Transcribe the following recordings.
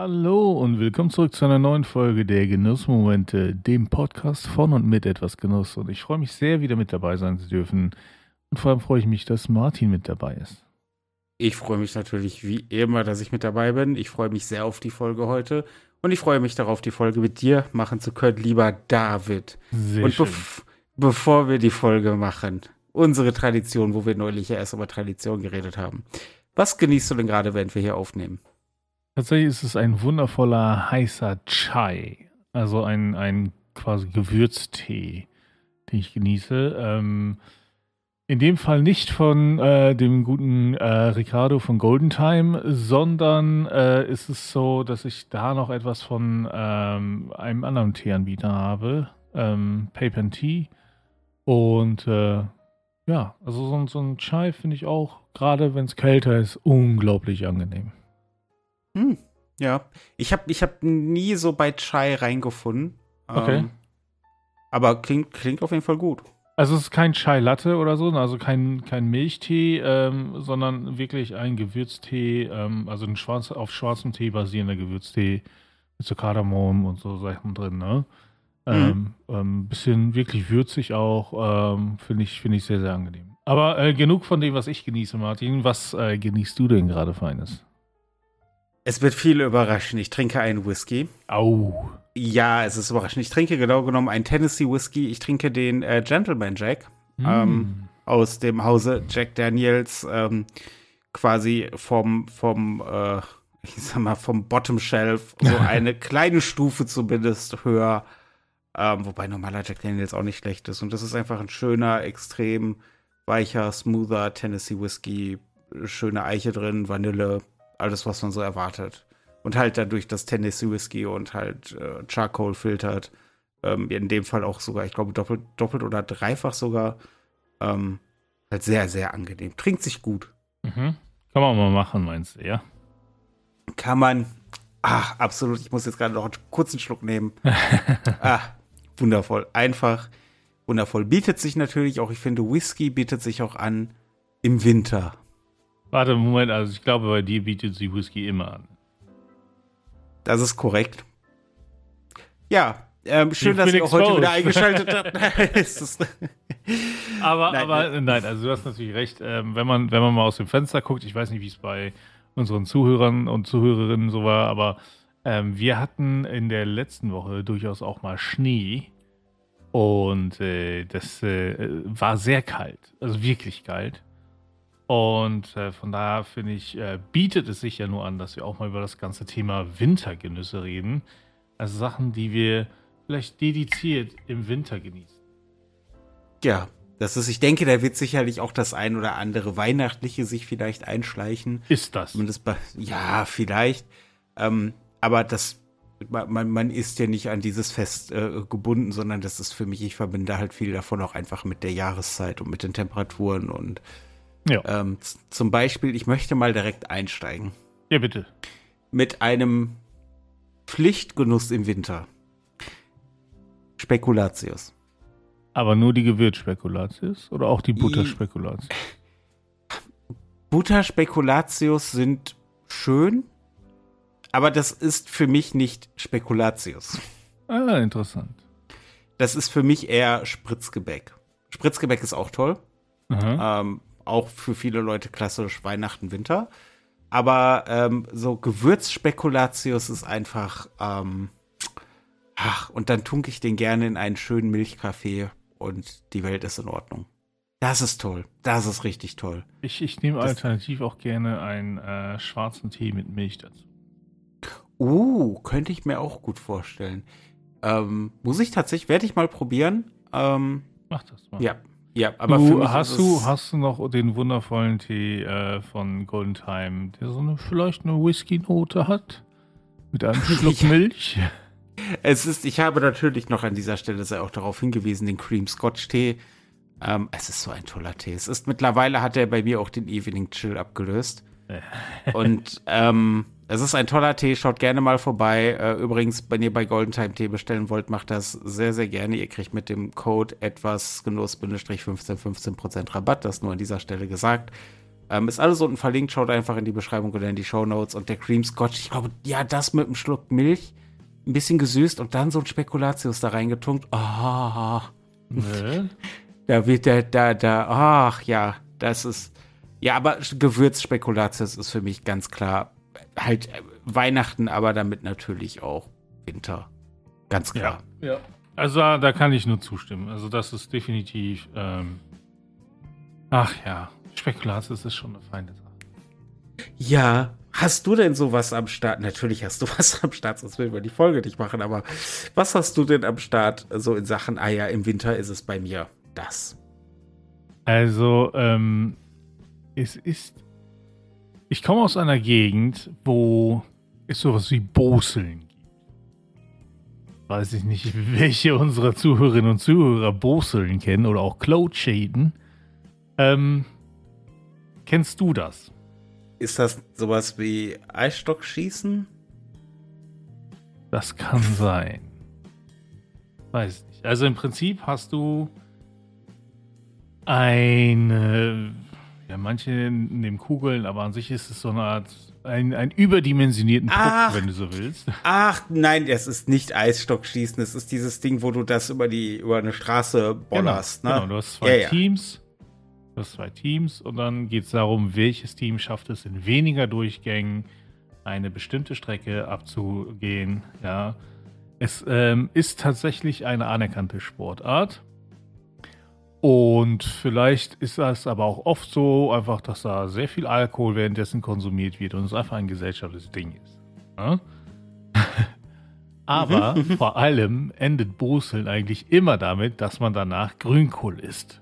Hallo und willkommen zurück zu einer neuen Folge der Genussmomente, dem Podcast von und mit etwas Genuss. Und ich freue mich sehr, wieder mit dabei sein zu dürfen. Und vor allem freue ich mich, dass Martin mit dabei ist. Ich freue mich natürlich wie immer, dass ich mit dabei bin. Ich freue mich sehr auf die Folge heute. Und ich freue mich darauf, die Folge mit dir machen zu können, lieber David. Sehr und schön. bev bevor wir die Folge machen, unsere Tradition, wo wir neulich ja erst über Tradition geredet haben. Was genießt du denn gerade, während wir hier aufnehmen? Tatsächlich ist es ein wundervoller heißer Chai, also ein, ein quasi Gewürztee, den ich genieße. Ähm, in dem Fall nicht von äh, dem guten äh, Ricardo von Golden Time, sondern äh, ist es so, dass ich da noch etwas von ähm, einem anderen Teeanbieter habe, ähm, Paper Tea. Und äh, ja, also so, so ein Chai finde ich auch, gerade wenn es kälter ist, unglaublich angenehm. Hm, ja. Ich habe ich hab nie so bei Chai reingefunden. Okay. Ähm, aber klingt, klingt auf jeden Fall gut. Also es ist kein Chai Latte oder so, also kein, kein Milchtee, ähm, sondern wirklich ein Gewürztee, ähm, also ein schwarz, auf schwarzem Tee basierender Gewürztee mit so Kardamom und so Sachen drin, ne? Ähm, ähm, bisschen wirklich würzig auch, ähm, finde ich, finde ich sehr, sehr angenehm. Aber äh, genug von dem, was ich genieße, Martin. Was äh, genießt du denn gerade Feines? Es wird viele überraschen. Ich trinke einen Whisky. Au. Ja, es ist überraschend. Ich trinke genau genommen einen Tennessee Whisky. Ich trinke den äh, Gentleman Jack Ähm, Mm. aus dem Hause Jack Daniels, ähm, quasi vom, vom, äh, ich sag mal, vom Bottom Shelf, so eine kleine Stufe zumindest höher. Ähm, wobei normaler Jack Daniels auch nicht schlecht ist. Und das ist einfach ein schöner, extrem weicher, smoother Tennessee Whisky. Schöne Eiche drin, Vanille, alles, was man so erwartet. Und halt dadurch das Tennessee Whisky und halt äh, Charcoal filtert. Ähm, in dem Fall auch sogar, ich glaube, doppelt, doppelt oder dreifach sogar. Ähm, halt sehr, sehr angenehm. Trinkt sich gut. Mhm. Kann man mal machen, meinst du, ja? Kann man. Ach, absolut. Ich muss jetzt gerade noch einen kurzen Schluck nehmen. ah, wundervoll. Einfach wundervoll. Bietet sich natürlich auch, ich finde, Whisky bietet sich auch an im Winter. Warte, Moment, also ich glaube, bei dir bietet sie Whisky immer an. Das ist korrekt. Ja, ähm, schön, dass ihr auch heute wieder eingeschaltet habt. Aber, Nein, aber nein, also du hast natürlich recht. Ähm, wenn, man, wenn man mal aus dem Fenster guckt, ich weiß nicht, wie es bei unseren Zuhörern und Zuhörerinnen so war, aber ähm, wir hatten in der letzten Woche durchaus auch mal Schnee. Und äh, das äh, war sehr kalt, also wirklich kalt. Und äh, von daher finde ich, äh, bietet es sich ja nur an, dass wir auch mal über das ganze Thema Wintergenüsse reden. Also Sachen, die wir vielleicht dediziert im Winter genießen. ja, das ist, ich denke, da wird sicherlich auch das ein oder andere Weihnachtliche sich vielleicht einschleichen. Ist das? Bei, ja, vielleicht. Ähm, aber das, man, man- man ist ja nicht an dieses Fest äh, gebunden, sondern das ist für mich, ich verbinde halt viel davon auch einfach mit der Jahreszeit und mit den Temperaturen und Ja. ähm, zum Beispiel, ich möchte mal direkt einsteigen Ja, bitte. mit einem Pflichtgenuss im Winter. Spekulatius. Aber nur die Gewürzspekulatius oder auch die Butterspekulatius? Butterspekulatius sind schön, aber das ist für mich nicht Spekulatius. Ah, interessant. Das ist für mich eher Spritzgebäck. Spritzgebäck ist auch toll. Ähm, auch für viele Leute klassisch Weihnachten, Winter. Aber ähm, so Gewürzspekulatius ist einfach, ähm, ach, und dann tunke ich den gerne in einen schönen Milchkaffee und die Welt ist in Ordnung. Das ist toll. Das ist richtig toll. Ich, ich nehme das- alternativ auch gerne einen äh, schwarzen Tee mit Milch dazu. Uh, könnte ich mir auch gut vorstellen. Ähm, muss ich tatsächlich, werde ich mal probieren. Ähm, Mach das mal. ja, ja, aber du, hast, du, hast du noch den wundervollen Tee äh, von Golden Time, der so eine vielleicht eine Whisky-Note hat? Mit einem Schluck. Milch? Es ist, ich habe natürlich noch an dieser Stelle sehr auch darauf hingewiesen, den Cream Scotch Tee. Ähm, es ist so ein toller Tee. Es ist mittlerweile hat er bei mir auch den Evening Chill abgelöst. Und ähm, es ist ein toller Tee. Schaut gerne mal vorbei. Äh, übrigens, wenn ihr bei Golden Time Tee bestellen wollt, macht das sehr, sehr gerne. Ihr kriegt mit dem Code etwas Genuss 15 15% Rabatt. Das nur an dieser Stelle gesagt. Ähm, ist alles unten verlinkt, schaut einfach in die Beschreibung oder in die Show Notes. Und der Cream Scotch, ich glaube, ja, das mit einem Schluck Milch, ein bisschen gesüßt und dann so ein Spekulatius da reingetunkt. Ah. Nee. Da wird der, da, da, ach ja, das ist, ja, aber Gewürzspekulatius ist für mich ganz klar halt Weihnachten, aber damit natürlich auch Winter. Ganz klar. Ja, ja. Also da kann ich nur zustimmen. Also das ist definitiv, ähm, ach ja, Spekulatius ist schon eine feine Sache. Ja, hast du denn sowas am Start? Natürlich hast du was am Start, sonst will wir die Folge nicht machen, aber was hast du denn am Start so in Sachen, ah ja, im Winter ist es bei mir das? Also, ähm, es ist, ich komme aus einer Gegend, wo es sowas wie Boseln gibt. Weiß ich nicht, welche unserer Zuhörerinnen und Zuhörer Boseln kennen oder auch Cloud-Shaden. Ähm, kennst du das? Ist das sowas wie Eisstockschießen? Das kann sein. Weiß nicht. Also im Prinzip hast du eine, ja, manche nehmen Kugeln, aber an sich ist es so eine Art, ein, ein überdimensionierten Puck, wenn du so willst. Ach, nein, das ist nicht Eisstockschießen. Das ist dieses Ding, wo du das über die, über eine Straße bollerst, genau, ne? Genau, du hast zwei ja, Teams. Du hast zwei Teams und dann geht es darum, welches Team schafft es in weniger Durchgängen eine bestimmte Strecke abzugehen. Ja, es ähm, ist tatsächlich eine anerkannte Sportart. Und vielleicht ist das aber auch oft so, einfach, dass da sehr viel Alkohol währenddessen konsumiert wird und es einfach ein gesellschaftliches Ding ist. Ja? aber vor allem endet Boseln eigentlich immer damit, dass man danach Grünkohl isst.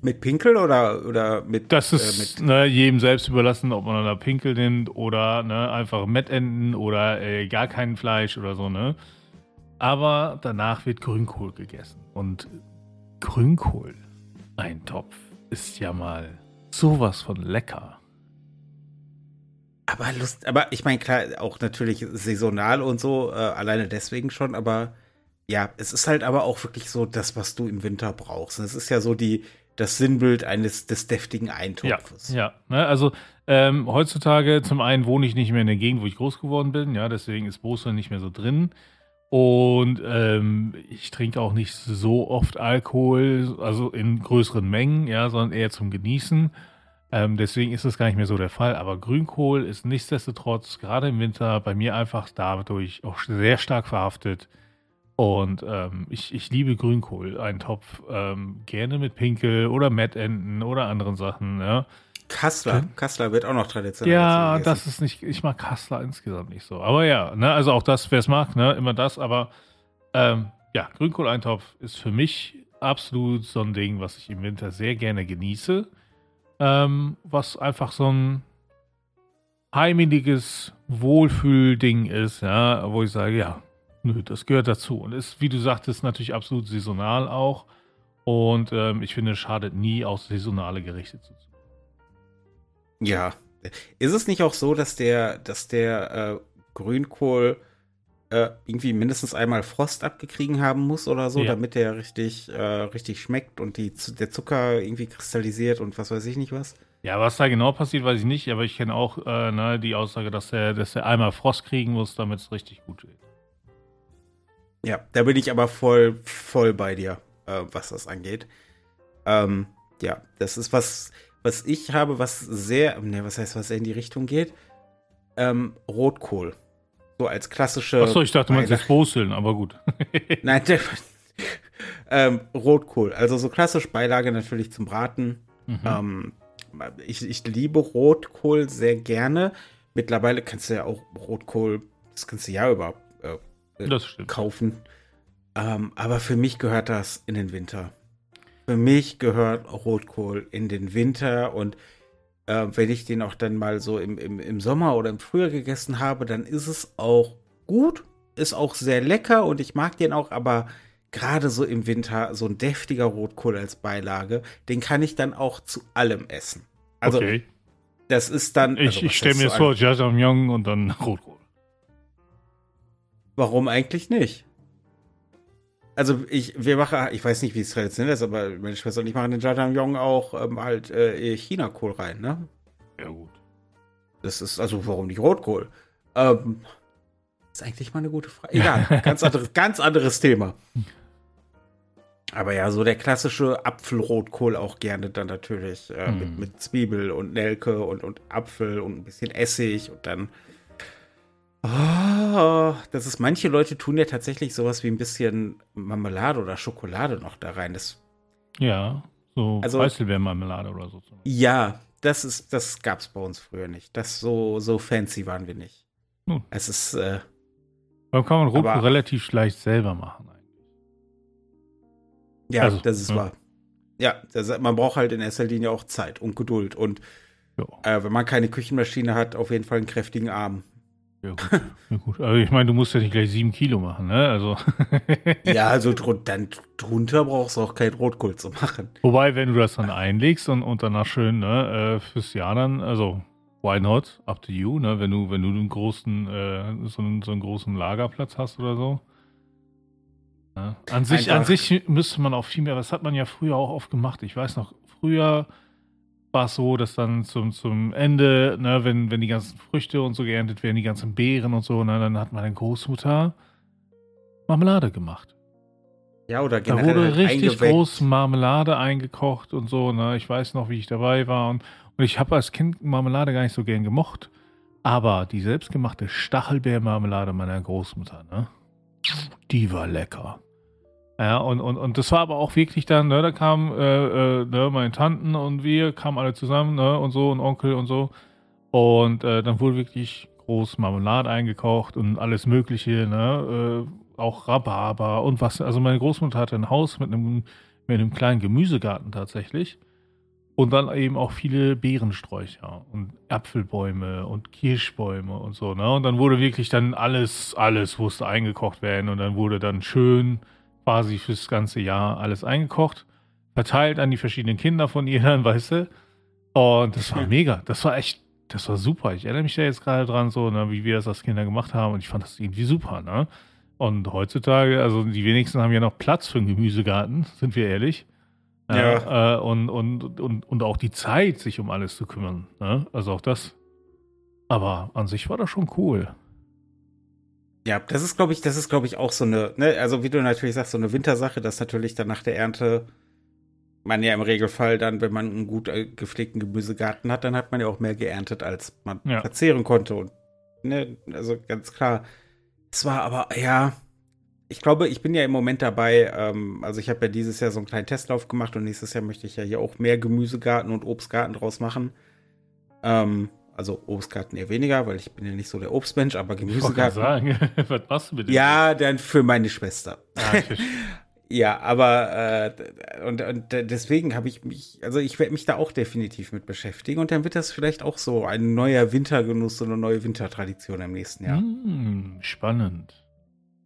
Mit Pinkel oder, oder mit. Das ist äh, ne, jedem selbst überlassen, ob man da Pinkel nimmt oder ne, einfach Mettenden oder äh, gar kein Fleisch oder so, ne? Aber danach wird Grünkohl gegessen. Und Grünkohl, ein Topf, ist ja mal sowas von lecker. Aber Lust, aber ich meine, klar, auch natürlich saisonal und so, äh, alleine deswegen schon, aber ja, es ist halt aber auch wirklich so das, was du im Winter brauchst. Es ist ja so die, das Sinnbild eines des deftigen Eintopfes. Ja, ja. Ne, also ähm, heutzutage zum einen wohne ich nicht mehr in der Gegend, wo ich groß geworden bin, ja, deswegen ist Boseln nicht mehr so drin. Und ähm, ich trinke auch nicht so oft Alkohol, also in größeren Mengen, ja, sondern eher zum Genießen. Ähm, deswegen ist das gar nicht mehr so der Fall. Aber Grünkohl ist nichtsdestotrotz gerade im Winter bei mir einfach dadurch auch sehr stark verhaftet. Und ähm, ich, ich liebe Grünkohl, einen Topf, ähm, gerne mit Pinkel oder Mettenten oder anderen Sachen. Ja. Kassler. Kassler wird auch noch traditionell. Ja, das ist nicht, ich mag Kassler insgesamt nicht so. Aber ja, ne, also auch das, wer es mag, ne, immer das. Aber ähm, ja, Grünkohleintopf ist für mich absolut so ein Ding, was ich im Winter sehr gerne genieße. Ähm, was einfach so ein heimeliges Wohlfühlding ist, ja, wo ich sage, ja, nö, das gehört dazu. Und ist, wie du sagtest, natürlich absolut saisonal auch. Und ähm, ich finde, es schadet nie, auch saisonale Gerichte zu ja. Ist es nicht auch so, dass der, dass der äh, Grünkohl äh, irgendwie mindestens einmal Frost abgekriegen haben muss oder so, ja. damit der richtig, äh, richtig schmeckt und die, der Zucker irgendwie kristallisiert und was weiß ich nicht was? Ja, was da genau passiert, weiß ich nicht, aber ich kenne auch äh, ne, die Aussage, dass der, dass der einmal Frost kriegen muss, damit es richtig gut wird. Ja, da bin ich aber voll, voll bei dir, äh, was das angeht. Ähm, ja, das ist was, was ich habe, was sehr, ne, was heißt, was in die Richtung geht, ähm, Rotkohl. So als klassische. Achso, ich dachte, meinst jetzt Boseln, aber gut. Nein, der, ähm, Rotkohl. Also so klassisch Beilage natürlich zum Braten. Mhm. Ähm, ich, ich liebe Rotkohl sehr gerne. Mittlerweile kannst du ja auch Rotkohl das ganze Jahr über äh, kaufen. Ähm, aber für mich gehört das in den Winter. Für mich gehört Rotkohl in den Winter und äh, wenn ich den auch dann mal so im, im, im Sommer oder im Frühjahr gegessen habe, dann ist es auch gut, ist auch sehr lecker und ich mag den auch, aber gerade so im Winter so ein deftiger Rotkohl als Beilage, den kann ich dann auch zu allem essen. Also okay. das ist dann. Ich, also, ich stelle mir das vor, Jajangmyeon und dann Rotkohl. Warum eigentlich nicht? Also ich, wir machen, ich weiß nicht, wie es traditionell ist, aber meine Schwester und ich machen in Jajangmyeon auch ähm, halt äh, Chinakohl rein, ne? Ja, gut. Das ist, also warum nicht Rotkohl? Ähm, ist eigentlich mal eine gute Frage. Egal, ganz, anderes, ganz anderes Thema. Aber ja, so der klassische Apfelrotkohl auch gerne dann natürlich äh, Mm. mit, mit Zwiebel und Nelke und, und Apfel und ein bisschen Essig und dann. Oh, das ist, manche Leute tun ja tatsächlich sowas wie ein bisschen Marmelade oder Schokolade noch da rein. Das, Ja, so Also- Preiselbeermarmelade oder so. ja, das ist, das gab's bei uns früher nicht. Das so, so fancy waren wir nicht. Nun. Es ist, äh, Aber kann man Aber- relativ leicht selber machen. eigentlich. Ja, Also, das ist ja. wahr. Ja, das, man braucht halt in erster Linie auch Zeit und Geduld. Und äh, wenn man keine Küchenmaschine hat, auf jeden Fall einen kräftigen Arm. Ja, gut. ja, gut. Also ich meine, du musst ja nicht gleich sieben Kilo machen, ne? Also. Ja, also drun dann drunter brauchst du auch kein Rotkohl zu machen. Wobei, wenn du das dann einlegst und, und danach schön, ne, äh, fürs Jahr dann, also why not? Up to you, ne? Wenn du, wenn du einen großen, äh, so, einen, so einen großen Lagerplatz hast oder so. Ja. An sich, an sich müsste man auch viel mehr, das hat man ja früher auch oft gemacht. Ich weiß noch, früher war es so, dass dann zum, zum Ende, ne, wenn, wenn die ganzen Früchte und so geerntet werden, die ganzen Beeren und so, ne, dann hat meine Großmutter Marmelade gemacht. Ja, oder Da generell wurde halt richtig eingeweckt. groß Marmelade eingekocht und so. Ne? Ich weiß noch, wie ich dabei war. Und, und ich habe als Kind Marmelade gar nicht so gern gemocht. Aber die selbstgemachte Stachelbeermarmelade meiner Großmutter, ne? die war lecker. Ja, und, und, und das war aber auch wirklich dann, ne, da kamen äh, äh, ne, meine Tanten und wir kamen alle zusammen, ne, und so, und Onkel und so. Und äh, dann wurde wirklich groß Marmelade eingekocht und alles Mögliche, ne, äh, auch Rhabarber und was. Also meine Großmutter hatte ein Haus mit einem, mit einem kleinen Gemüsegarten tatsächlich. Und dann eben auch viele Beerensträucher und Apfelbäume und Kirschbäume und so, ne? Und dann wurde wirklich dann alles, alles musste eingekocht werden und dann wurde dann schön quasi fürs ganze Jahr alles eingekocht, verteilt an die verschiedenen Kinder von ihr weißt du? Und das war Ja. mega. Das war echt, das war super. Ich erinnere mich da jetzt gerade dran, so, ne, wie wir das als Kinder gemacht haben und ich fand das irgendwie super, ne? Und heutzutage, also die wenigsten haben ja noch Platz für einen Gemüsegarten, sind wir ehrlich. Ja. Äh, und, und, und, und auch die Zeit, sich um alles zu kümmern. Ne? Also auch das. Aber an sich war das schon cool. Ja, das ist, glaube ich, das ist, glaube ich, auch so eine, ne, also wie du natürlich sagst, so eine Wintersache, dass natürlich dann nach der Ernte man ja im Regelfall dann, wenn man einen gut äh, gepflegten Gemüsegarten hat, dann hat man ja auch mehr geerntet, als man Ja. verzehren konnte. Und, ne, also ganz klar. Es war aber, ja, ich glaube, ich bin ja im Moment dabei, ähm, also ich habe ja dieses Jahr so einen kleinen Testlauf gemacht und nächstes Jahr möchte ich ja hier auch mehr Gemüsegarten und Obstgarten draus machen. Ähm, also Obstgarten eher weniger, weil ich bin ja nicht so der Obstmensch, aber Ich Gemüsegarten. sagen, was machst du mit dem? Ja, dann für meine Schwester. Ah, ich. Ja, aber äh, und, und deswegen habe ich mich, also ich werde mich da auch definitiv mit beschäftigen und dann wird das vielleicht auch so ein neuer Wintergenuss, so eine neue Wintertradition im nächsten Jahr. Hm, spannend.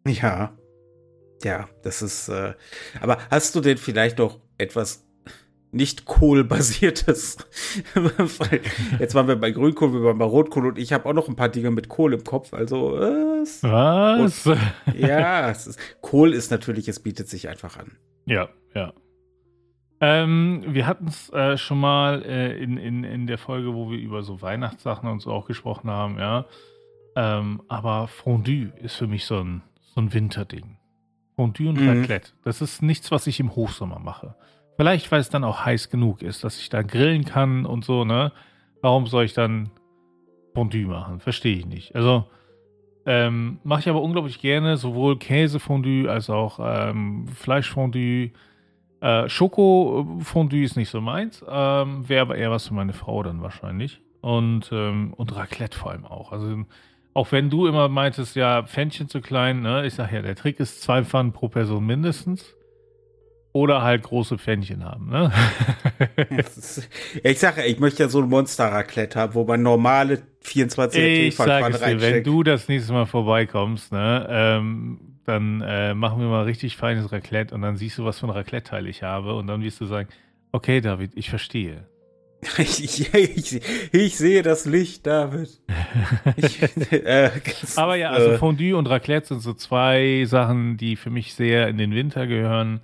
Ja, ja, das ist. Äh, aber hast du denn vielleicht noch etwas nicht Kohlbasiertes? Jetzt waren wir bei Grünkohl, wir waren bei Rotkohl und ich habe auch noch ein paar Dinge mit Kohl im Kopf. Also äh, Was? ja, es ist, Kohl ist natürlich, es bietet sich einfach an. Ja, ja. Ähm, wir hatten es äh, schon mal äh, in, in, in der Folge, wo wir über so Weihnachtssachen und so auch gesprochen haben, ja. Ähm, aber Fondue ist für mich so ein, so ein Winterding. Fondue und Mhm. Raclette. Das ist nichts, was ich im Hochsommer mache. Vielleicht, weil es dann auch heiß genug ist, dass ich da grillen kann und so, ne? Warum soll ich dann Fondue machen? Verstehe ich nicht. Also, ähm, mache ich aber unglaublich gerne, sowohl Käsefondue als auch ähm, Fleischfondue. Äh, Schokofondue ist nicht so meins, ähm, wäre aber eher was für meine Frau dann wahrscheinlich. Und, ähm, und Raclette vor allem auch. Also, auch wenn du immer meintest, ja, Pfännchen zu klein, ne? Ich sag ja, der Trick ist zwei Pfannen pro Person mindestens. Oder halt große Pfännchen haben, ne? Ich sage ich möchte ja so ein Monster-Raclette haben, wo man normale 24 Ich Teefallpfannen es dir, wenn du das nächste Mal vorbeikommst, ne, ähm, dann äh, machen wir mal richtig feines Raclette und dann siehst du, was für ein Raclette-Teil ich habe und dann wirst du sagen, okay, David, ich verstehe. Ich, ich, ich, sehe das Licht, David. Ich, äh, Aber ja, also äh, Fondue und Raclette sind so zwei Sachen, die für mich sehr in den Winter gehören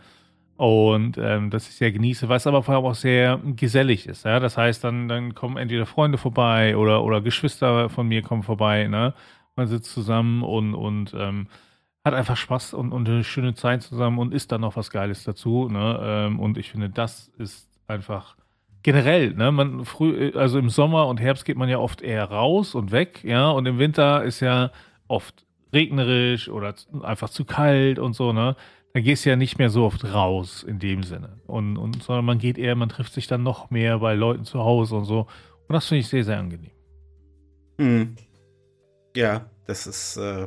und ähm, das ich sehr genieße, was aber vor allem auch sehr gesellig ist. Ja? Das heißt, dann, dann kommen entweder Freunde vorbei oder, oder Geschwister von mir kommen vorbei. Ne? Man sitzt zusammen und, und ähm, hat einfach Spaß und, und eine schöne Zeit zusammen und isst dann noch was Geiles dazu. Ne? Ähm, und ich finde, das ist einfach generell, ne, man früh, also im Sommer und Herbst geht man ja oft eher raus und weg, ja, und im Winter ist ja oft regnerisch oder einfach zu kalt und so, ne. Da gehst du ja nicht mehr so oft raus in dem Sinne. Und, und sondern man geht eher, man trifft sich dann noch mehr bei Leuten zu Hause und so. Und das finde ich sehr, sehr angenehm. Mhm. Ja, das ist äh,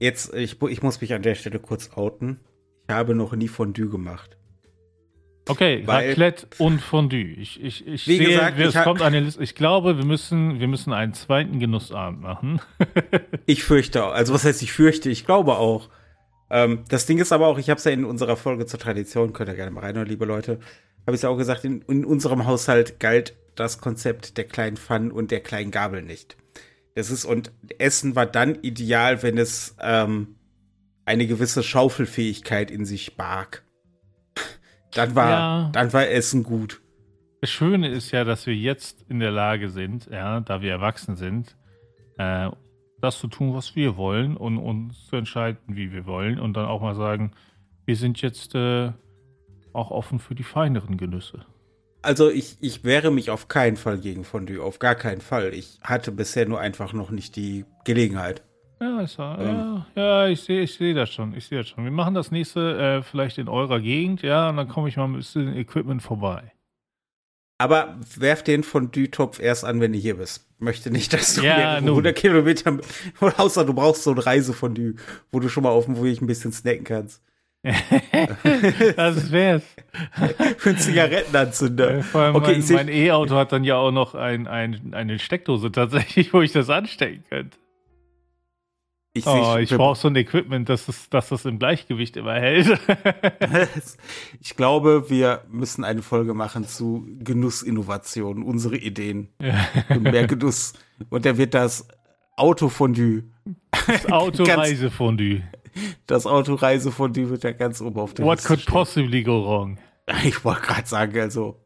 jetzt, ich, ich muss mich an der Stelle kurz outen. Ich habe noch nie Fondue gemacht. Okay, Weil, Raclette und Fondue. Ich, ich, ich sehe, gesagt, es kommt eine Liste. Ich glaube, wir müssen, wir müssen einen zweiten Genussabend machen. ich fürchte auch. Also was heißt ich fürchte? Ich glaube auch. Ähm, das Ding ist aber auch, ich habe es ja in unserer Folge zur Tradition, könnt ihr gerne mal reinhören, liebe Leute, habe ich es ja auch gesagt, in, in, unserem Haushalt galt das Konzept der kleinen Pfannen und der kleinen Gabel nicht. Das ist, und Essen war dann ideal, wenn es ähm, eine gewisse Schaufelfähigkeit in sich barg dann war, ja. dann war Essen gut. Das Schöne ist ja, dass wir jetzt in der Lage sind, ja, da wir erwachsen sind, äh, das zu tun, was wir wollen und uns zu entscheiden, wie wir wollen und dann auch mal sagen, wir sind jetzt äh, auch offen für die feineren Genüsse. Also ich, ich wehre mich auf keinen Fall gegen Fondue, auf gar keinen Fall. Ich hatte bisher nur einfach noch nicht die Gelegenheit. Ja, ist, ja, ähm. ja, ich sehe ich seh das schon. Ich sehe das schon. Wir machen das nächste äh, vielleicht in eurer Gegend, ja, und dann komme ich mal ein bisschen Equipment vorbei. Aber werf den von Dütopf erst an, wenn du hier bist. Möchte nicht, dass du ja, 100 Kilometer, außer du brauchst so eine Reise von Dü, wo du schon mal auf dem Weg ein bisschen snacken kannst. das wär's. Für einen Zigarettenanzünder. Vor allem okay, mein E-Auto hat dann ja auch noch ein, ein, eine Steckdose tatsächlich, wo ich das anstecken könnte. Ich, oh, ich brauche so ein Equipment, dass es, dass das im Gleichgewicht immer hält. ich glaube, wir müssen eine Folge machen zu Genussinnovationen, unsere Ideen. Und mehr Genuss. Und da wird das Autofondue. Das Autoreisefondue. Das Autoreisefondue wird ja ganz oben auf der What Liste could stehen. possibly go wrong? Ich wollte gerade sagen, also,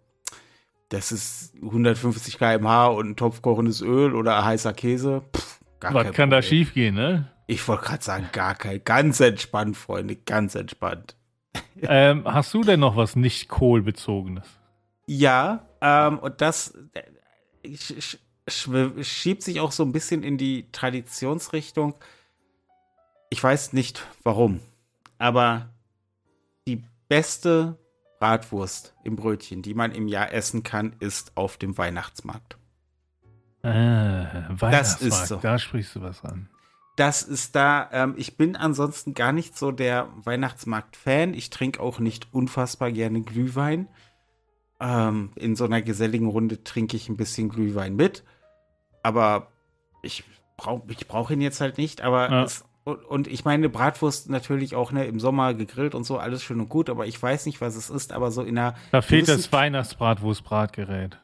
das ist 150 km/h und ein Topf kochendes Öl oder heißer Käse. Pff, Was kann da schief gehen, ne? Ich wollte gerade sagen, gar kein. Ganz entspannt, Freunde, ganz entspannt. Ähm, hast du denn noch was nicht Kohlbezogenes? Ja, ähm, und das äh, schiebt sich auch so ein bisschen in die Traditionsrichtung. Ich weiß nicht warum, aber die beste Bratwurst im Brötchen, die man im Jahr essen kann, ist auf dem Weihnachtsmarkt. Ah, Weihnachtsmarkt, das ist so. da sprichst du was an das ist da, ähm, ich bin ansonsten gar nicht so der Weihnachtsmarkt-Fan. Ich trinke auch nicht unfassbar gerne Glühwein. Ähm, in so einer geselligen Runde trinke ich ein bisschen Glühwein mit. Aber ich brauche ich brauch ihn jetzt halt nicht. Aber ja. es, und, und, ich meine, Bratwurst natürlich auch ne, im Sommer gegrillt und so, alles schön und gut. Aber ich weiß nicht, was es ist. Aber so in einer. Da fehlt das Weihnachtsbratwurst-Bratgerät.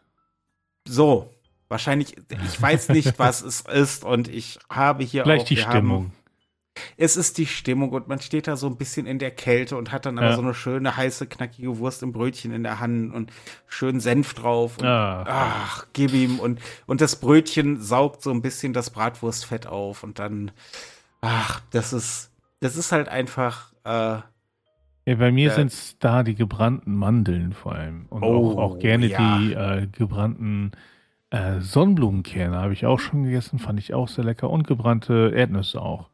So, Wahrscheinlich, ich weiß nicht, was es ist und ich habe hier Vielleicht auch, die Stimmung. Haben, es ist die Stimmung und man steht da so ein bisschen in der Kälte und hat dann aber ja. so eine schöne, heiße, knackige Wurst im Brötchen in der Hand und schön Senf drauf. Und, ah. Ach, gib ihm. Und, und das Brötchen saugt so ein bisschen das Bratwurstfett auf und dann, ach, das ist, das ist halt einfach, äh, ja, bei mir äh, sind es da die gebrannten Mandeln vor allem. Und oh, auch, auch gerne ja. die äh, gebrannten äh, Sonnenblumenkerne habe ich auch schon gegessen, fand ich auch sehr lecker. Und gebrannte Erdnüsse auch.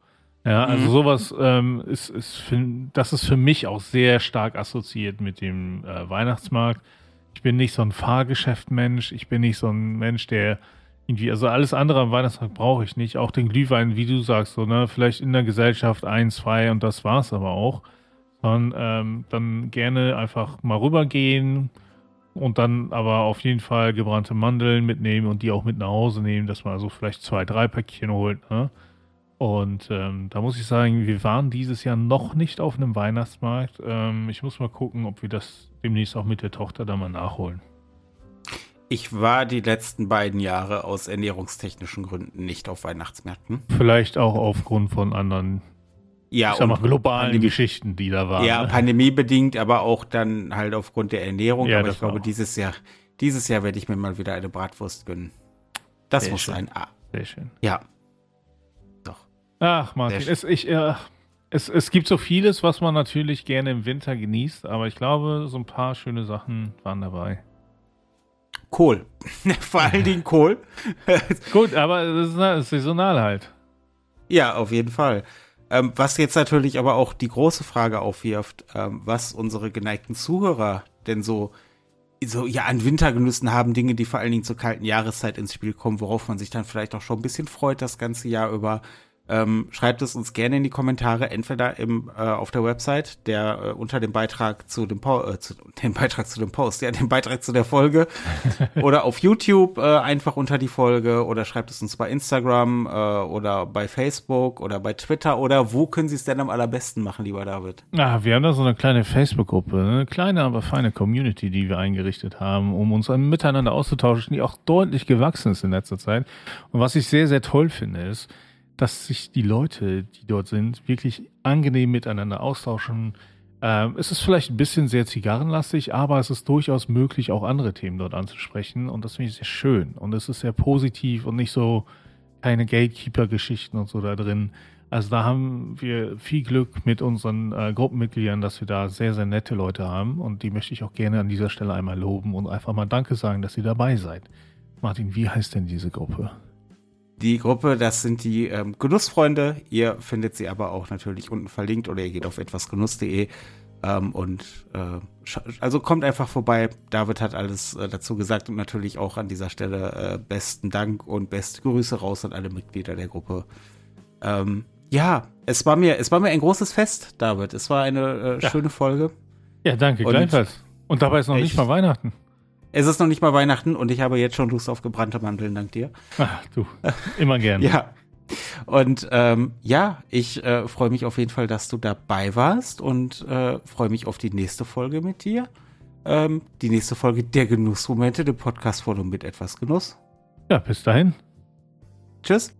Ja, also mhm. sowas ähm, ist, ist für, das ist für mich auch sehr stark assoziiert mit dem äh, Weihnachtsmarkt. Ich bin nicht so ein Fahrgeschäftmensch, ich bin nicht so ein Mensch, der irgendwie, also alles andere am Weihnachtsmarkt brauche ich nicht. Auch den Glühwein, wie du sagst, so, ne, vielleicht in der Gesellschaft ein, zwei und das war's aber auch. Sondern ähm, dann gerne einfach mal rübergehen, und dann aber auf jeden Fall gebrannte Mandeln mitnehmen und die auch mit nach Hause nehmen, dass man also vielleicht zwei, drei Päckchen holt. Ne? Und ähm, da muss ich sagen, wir waren dieses Jahr noch nicht auf einem Weihnachtsmarkt. Ähm, ich muss mal gucken, ob wir das demnächst auch mit der Tochter da mal nachholen. Ich war die letzten beiden Jahre aus ernährungstechnischen Gründen nicht auf Weihnachtsmärkten. Vielleicht auch aufgrund von anderen ja, ich sag mal, globalen Pandemie, Geschichten, die da waren. Ja, ne? pandemiebedingt, aber auch dann halt aufgrund der Ernährung. Ja, aber ich glaube, auch. dieses Jahr, dieses Jahr werde ich mir mal wieder eine Bratwurst gönnen. Das Sehr muss schön. sein. Ah, Sehr schön. ja. Doch. Ach, Martin, es, ich, äh, es, es gibt so vieles, was man natürlich gerne im Winter genießt, aber ich glaube, so ein paar schöne Sachen waren dabei. Kohl. Vor allen Dingen Kohl. Gut, aber das ist saisonal halt. Ja, auf jeden Fall. Ähm, was jetzt natürlich aber auch die große Frage aufwirft, ähm, was unsere geneigten Zuhörer denn so, so ja an Wintergenüssen haben, Dinge, die vor allen Dingen zur kalten Jahreszeit ins Spiel kommen, worauf man sich dann vielleicht auch schon ein bisschen freut das ganze Jahr über. Ähm, schreibt es uns gerne in die Kommentare, entweder im, äh, auf der Website, der äh, unter dem Beitrag zu dem po äh, zu, den Beitrag zu dem Post, ja, den Beitrag zu der Folge, oder auf YouTube äh, einfach unter die Folge oder schreibt es uns bei Instagram äh, oder bei Facebook oder bei Twitter oder wo können Sie es denn am allerbesten machen, lieber David? Ah, wir haben da so eine kleine Facebook-Gruppe, eine kleine, aber feine Community, die wir eingerichtet haben, um uns miteinander auszutauschen, die auch deutlich gewachsen ist in letzter Zeit. Und was ich sehr, sehr toll finde, ist, dass sich die Leute, die dort sind, wirklich angenehm miteinander austauschen. Ähm, es ist vielleicht ein bisschen sehr zigarrenlastig, aber es ist durchaus möglich, auch andere Themen dort anzusprechen. Und das finde ich sehr schön. Und es ist sehr positiv und nicht so keine Gatekeeper-Geschichten und so da drin. Also da haben wir viel Glück mit unseren äh, Gruppenmitgliedern, dass wir da sehr, sehr nette Leute haben. Und die möchte ich auch gerne an dieser Stelle einmal loben und einfach mal Danke sagen, dass ihr dabei seid. Martin, wie heißt denn diese Gruppe? Die Gruppe, das sind die ähm, Genussfreunde. Ihr findet sie aber auch natürlich unten verlinkt oder ihr geht auf etwasgenuss.de ähm, und äh, also kommt einfach vorbei. David hat alles äh, dazu gesagt und natürlich auch an dieser Stelle äh, besten Dank und beste Grüße raus an alle Mitglieder der Gruppe. Ähm, ja, es war mir, es war mir ein großes Fest, David. Es war eine äh, Ja. schöne Folge. Ja, danke, Und- gleichfalls. Und dabei ist noch Ich- nicht mal Weihnachten. Es ist noch nicht mal Weihnachten und ich habe jetzt schon Lust auf gebrannte Mandeln, dank dir. Ach, du, immer gern. Ja. Und ähm, ja, ich äh, freue mich auf jeden Fall, dass du dabei warst und äh, freue mich auf die nächste Folge mit dir. Ähm, die nächste Folge der Genussmomente, dem Podcast von und mit etwas Genuss. ja bis dahin. Tschüss.